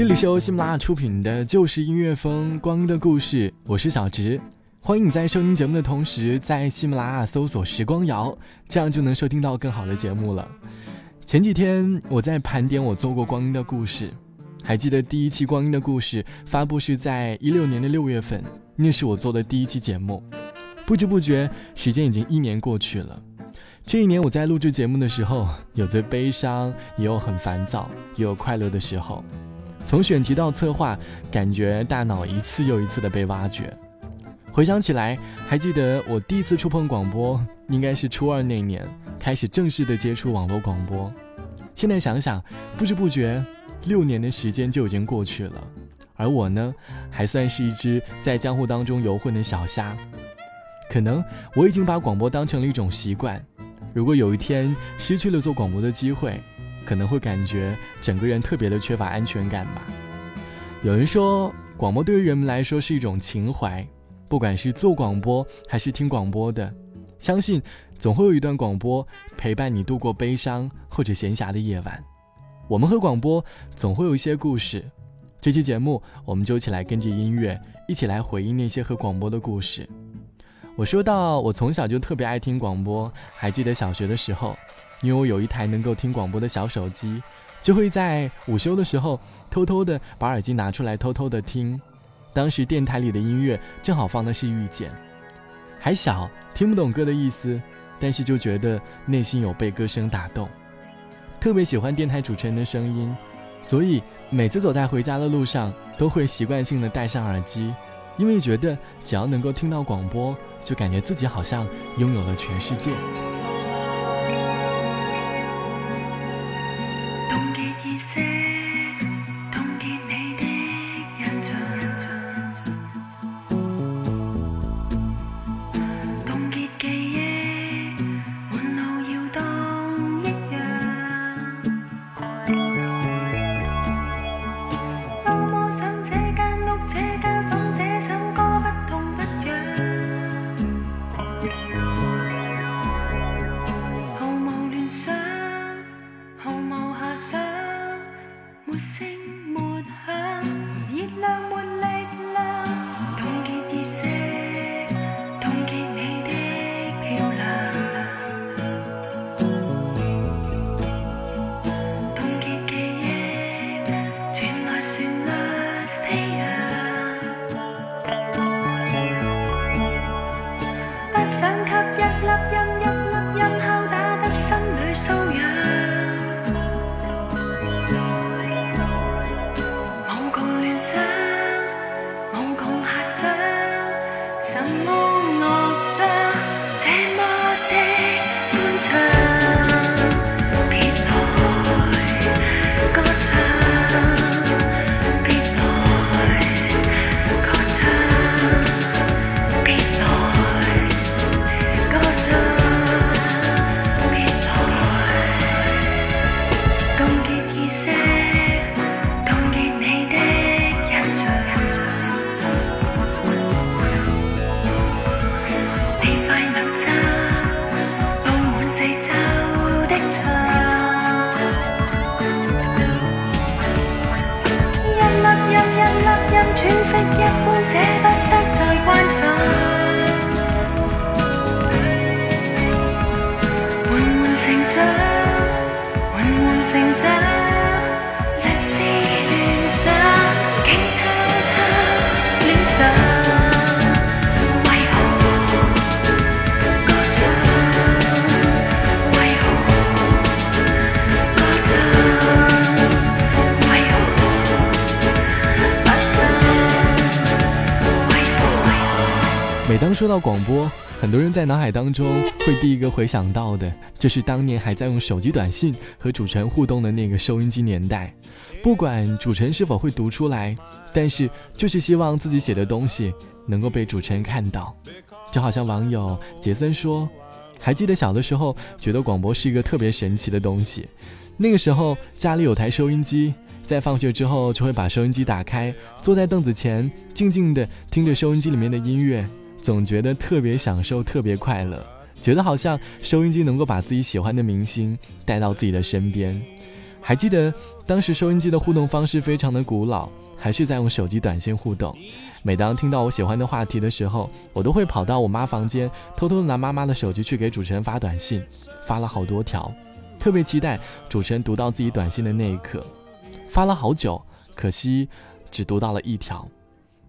这里是由喜马拉雅出品的《就是音乐风光的故事》，我是小植。欢迎你在收听节目的同时，在喜马拉雅搜索“时光谣”，这样就能收听到更好的节目了。前几天我在盘点我做过《光阴的故事》，还记得第一期《光阴的故事》发布是在一六年的六月份，那是我做的第一期节目。不知不觉，时间已经一年过去了。这一年我在录制节目的时候，有最悲伤，也有很烦躁，也有快乐的时候。从选题到策划，感觉大脑一次又一次的被挖掘。回想起来，还记得我第一次触碰广播，应该是初二那年开始正式的接触网络广播。现在想想，不知不觉六年的时间就已经过去了，而我呢，还算是一只在江湖当中游混的小虾。可能我已经把广播当成了一种习惯。如果有一天失去了做广播的机会，可能会感觉整个人特别的缺乏安全感吧。有人说，广播对于人们来说是一种情怀，不管是做广播还是听广播的，相信总会有一段广播陪伴你度过悲伤或者闲暇的夜晚。我们和广播总会有一些故事。这期节目，我们就起来跟着音乐一起来回忆那些和广播的故事。我说到，我从小就特别爱听广播，还记得小学的时候。因为我有一台能够听广播的小手机，就会在午休的时候偷偷的把耳机拿出来偷偷的听。当时电台里的音乐正好放的是《遇见》，还小听不懂歌的意思，但是就觉得内心有被歌声打动，特别喜欢电台主持人的声音，所以每次走在回家的路上都会习惯性的戴上耳机，因为觉得只要能够听到广播，就感觉自己好像拥有了全世界。say 没声没响，some more. せば每当说到广播，很多人在脑海当中会第一个回想到的，就是当年还在用手机短信和主持人互动的那个收音机年代。不管主持人是否会读出来，但是就是希望自己写的东西能够被主持人看到。就好像网友杰森说：“还记得小的时候，觉得广播是一个特别神奇的东西。那个时候家里有台收音机，在放学之后就会把收音机打开，坐在凳子前静静的听着收音机里面的音乐。”总觉得特别享受，特别快乐，觉得好像收音机能够把自己喜欢的明星带到自己的身边。还记得当时收音机的互动方式非常的古老，还是在用手机短信互动。每当听到我喜欢的话题的时候，我都会跑到我妈房间，偷偷拿妈妈的手机去给主持人发短信，发了好多条，特别期待主持人读到自己短信的那一刻。发了好久，可惜只读到了一条。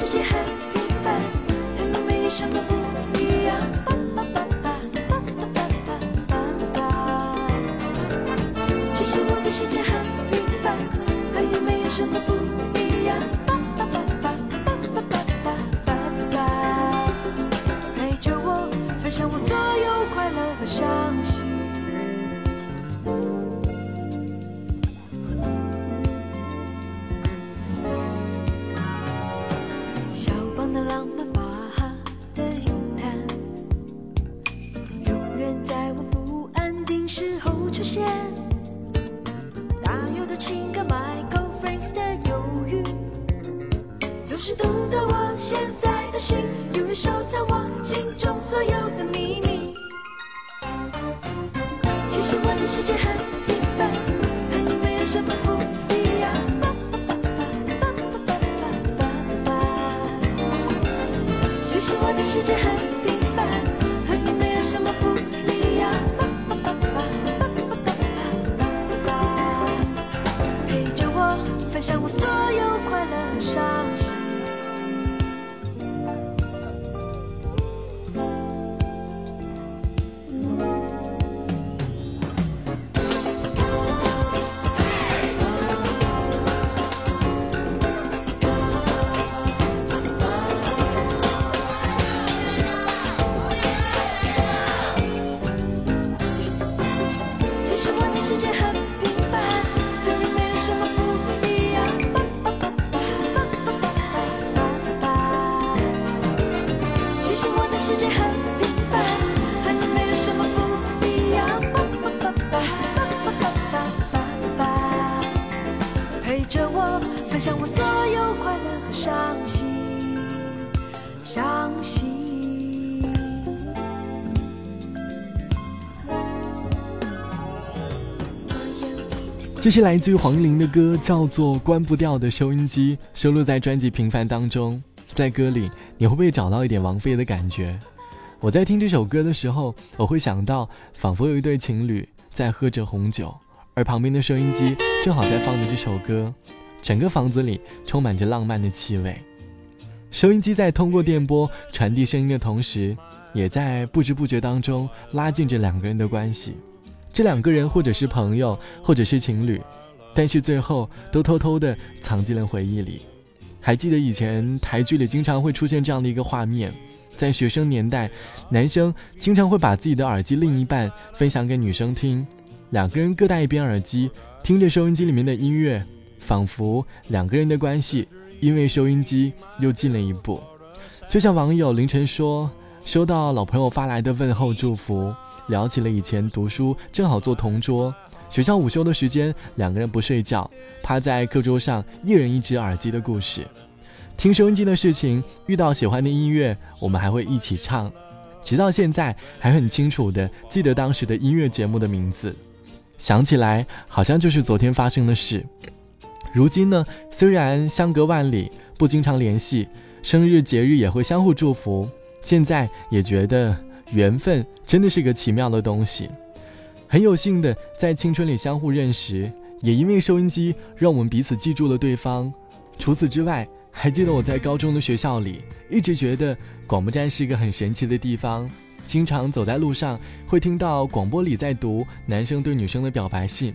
世界很平凡，和你没有什么不一样。其实我的世界很平凡，和你没有什么。有人收藏我心中所有的秘密。其实我的世界很平凡，和你没有什么不一样。其实我的世界很平凡，和你没有什么不一样。陪着我，分享我。这是来自于黄玲的歌，叫做《关不掉的收音机》，收录在专辑《平凡》当中。在歌里，你会不会找到一点王菲的感觉？我在听这首歌的时候，我会想到仿佛有一对情侣在喝着红酒，而旁边的收音机正好在放着这首歌。整个房子里充满着浪漫的气味，收音机在通过电波传递声音的同时，也在不知不觉当中拉近着两个人的关系。这两个人或者是朋友，或者是情侣，但是最后都偷偷的藏进了回忆里。还记得以前台剧里经常会出现这样的一个画面，在学生年代，男生经常会把自己的耳机另一半分享给女生听，两个人各戴一边耳机，听着收音机里面的音乐。仿佛两个人的关系因为收音机又近了一步，就像网友凌晨说，收到老朋友发来的问候祝福，聊起了以前读书正好坐同桌，学校午休的时间两个人不睡觉，趴在课桌上一人一只耳机的故事，听收音机的事情，遇到喜欢的音乐，我们还会一起唱，直到现在还很清楚的记得当时的音乐节目的名字，想起来好像就是昨天发生的事。如今呢，虽然相隔万里，不经常联系，生日节日也会相互祝福。现在也觉得缘分真的是个奇妙的东西，很有幸的在青春里相互认识，也因为收音机让我们彼此记住了对方。除此之外，还记得我在高中的学校里，一直觉得广播站是一个很神奇的地方，经常走在路上会听到广播里在读男生对女生的表白信。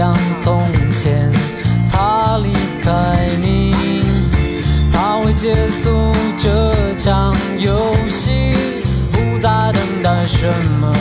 像从前，他离开你，他会结束这场游戏，不再等待什么。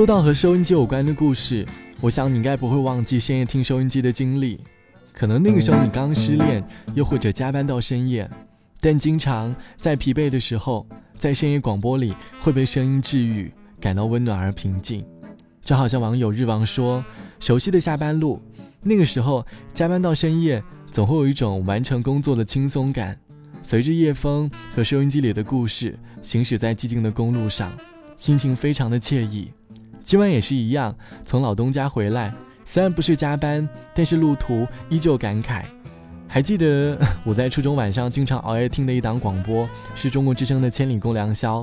说到和收音机有关的故事，我想你应该不会忘记深夜听收音机的经历。可能那个时候你刚刚失恋，又或者加班到深夜，但经常在疲惫的时候，在深夜广播里会被声音治愈，感到温暖而平静。就好像网友日王说：“熟悉的下班路，那个时候加班到深夜，总会有一种完成工作的轻松感。随着夜风和收音机里的故事，行驶在寂静的公路上，心情非常的惬意。”今晚也是一样，从老东家回来，虽然不是加班，但是路途依旧感慨。还记得 我在初中晚上经常熬夜听的一档广播，是中国之声的《千里共良宵》。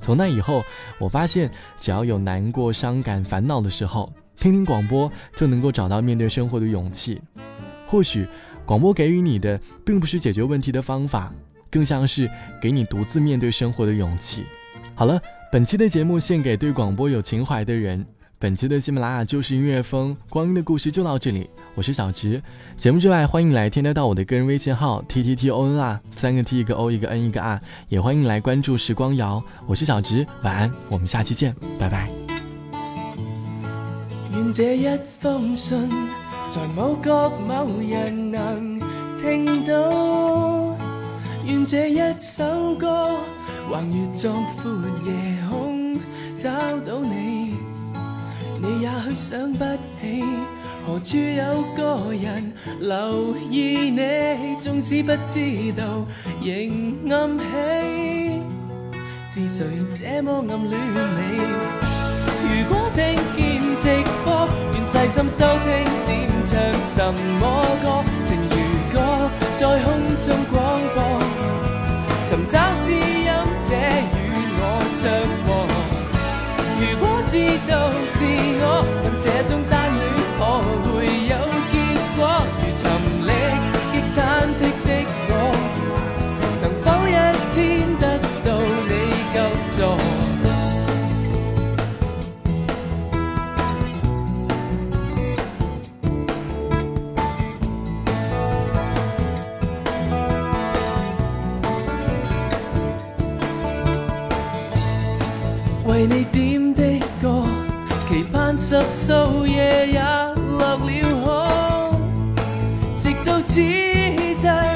从那以后，我发现只要有难过、伤感、烦恼的时候，听听广播就能够找到面对生活的勇气。或许，广播给予你的并不是解决问题的方法，更像是给你独自面对生活的勇气。好了。本期的节目献给对广播有情怀的人。本期的喜马拉雅就是音乐风光阴的故事就到这里，我是小植。节目之外，欢迎来添加到我的个人微信号 t t t o n r，三个 t 一个 o 一个 n 一个 r，也欢迎来关注时光谣。我是小植，晚安，我们下期见，拜拜。一一封信，在某某人能到。首歌。横越壮阔夜空，找到你。你也许想不起，何处有个人留意你。纵使不知道，仍暗喜，是谁这么暗恋你？如果听见直播，愿细心收听，点唱什么歌？情如歌，在空中广播，寻找。这与我着忙。如果知道是我。万十数夜也落了空，直到此际，才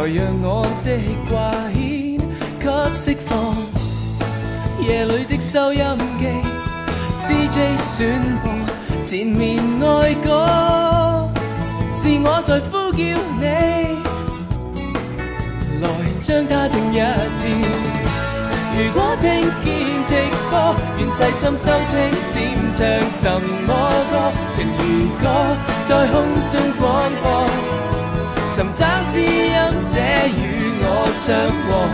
让我的挂牵给释放。夜里的收音机，DJ 播缠绵爱歌，是我在呼叫你，来将它听一遍。如果听见直播，愿细心收听，点唱什么歌？情如歌，在空中广播，寻找知音者与我唱和。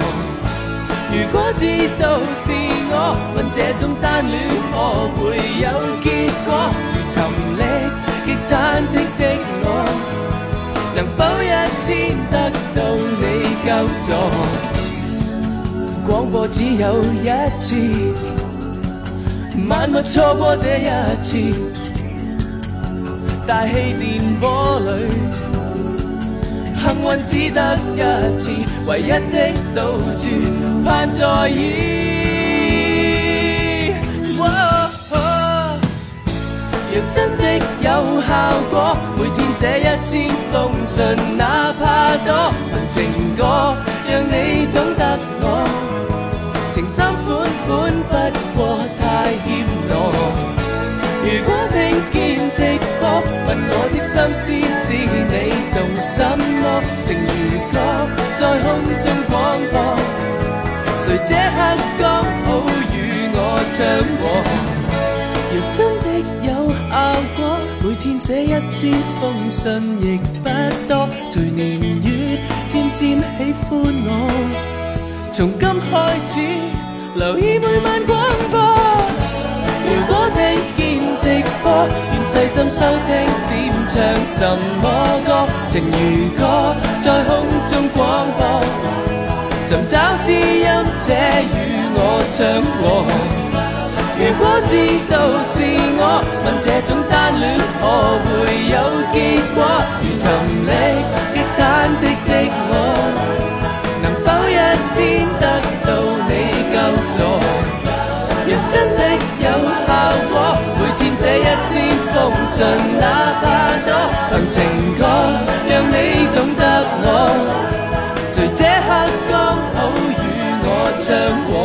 如果知道是我，问这种单恋可会有结果？如沉溺极忐的的我，能否一天得到你救助？广播只有一次，万物错过这一次，大气电波里，幸运只得一次，唯一的倒处盼在意。若真的有效果，每天这一天奉上，哪怕多情歌，让你懂得我。心款款不过太怯懦。如果听见直播，问我的心思是你动心么？情如歌在空中广播，谁这刻刚好与我唱和？若真的有效果，每天这一千封信亦不多，随年月渐渐喜欢我，从今开始。留意每晚广播，如果听见直播，愿细心收听，点唱什么歌？情如歌在空中广播，寻找知音者与我唱和。如果知道是我，问这种单恋何会有结果？如寻觅，极忐忑的我。若真的有效果，每天这一天奉上，哪怕多。凭情歌让你懂得我，谁这刻刚好与我唱。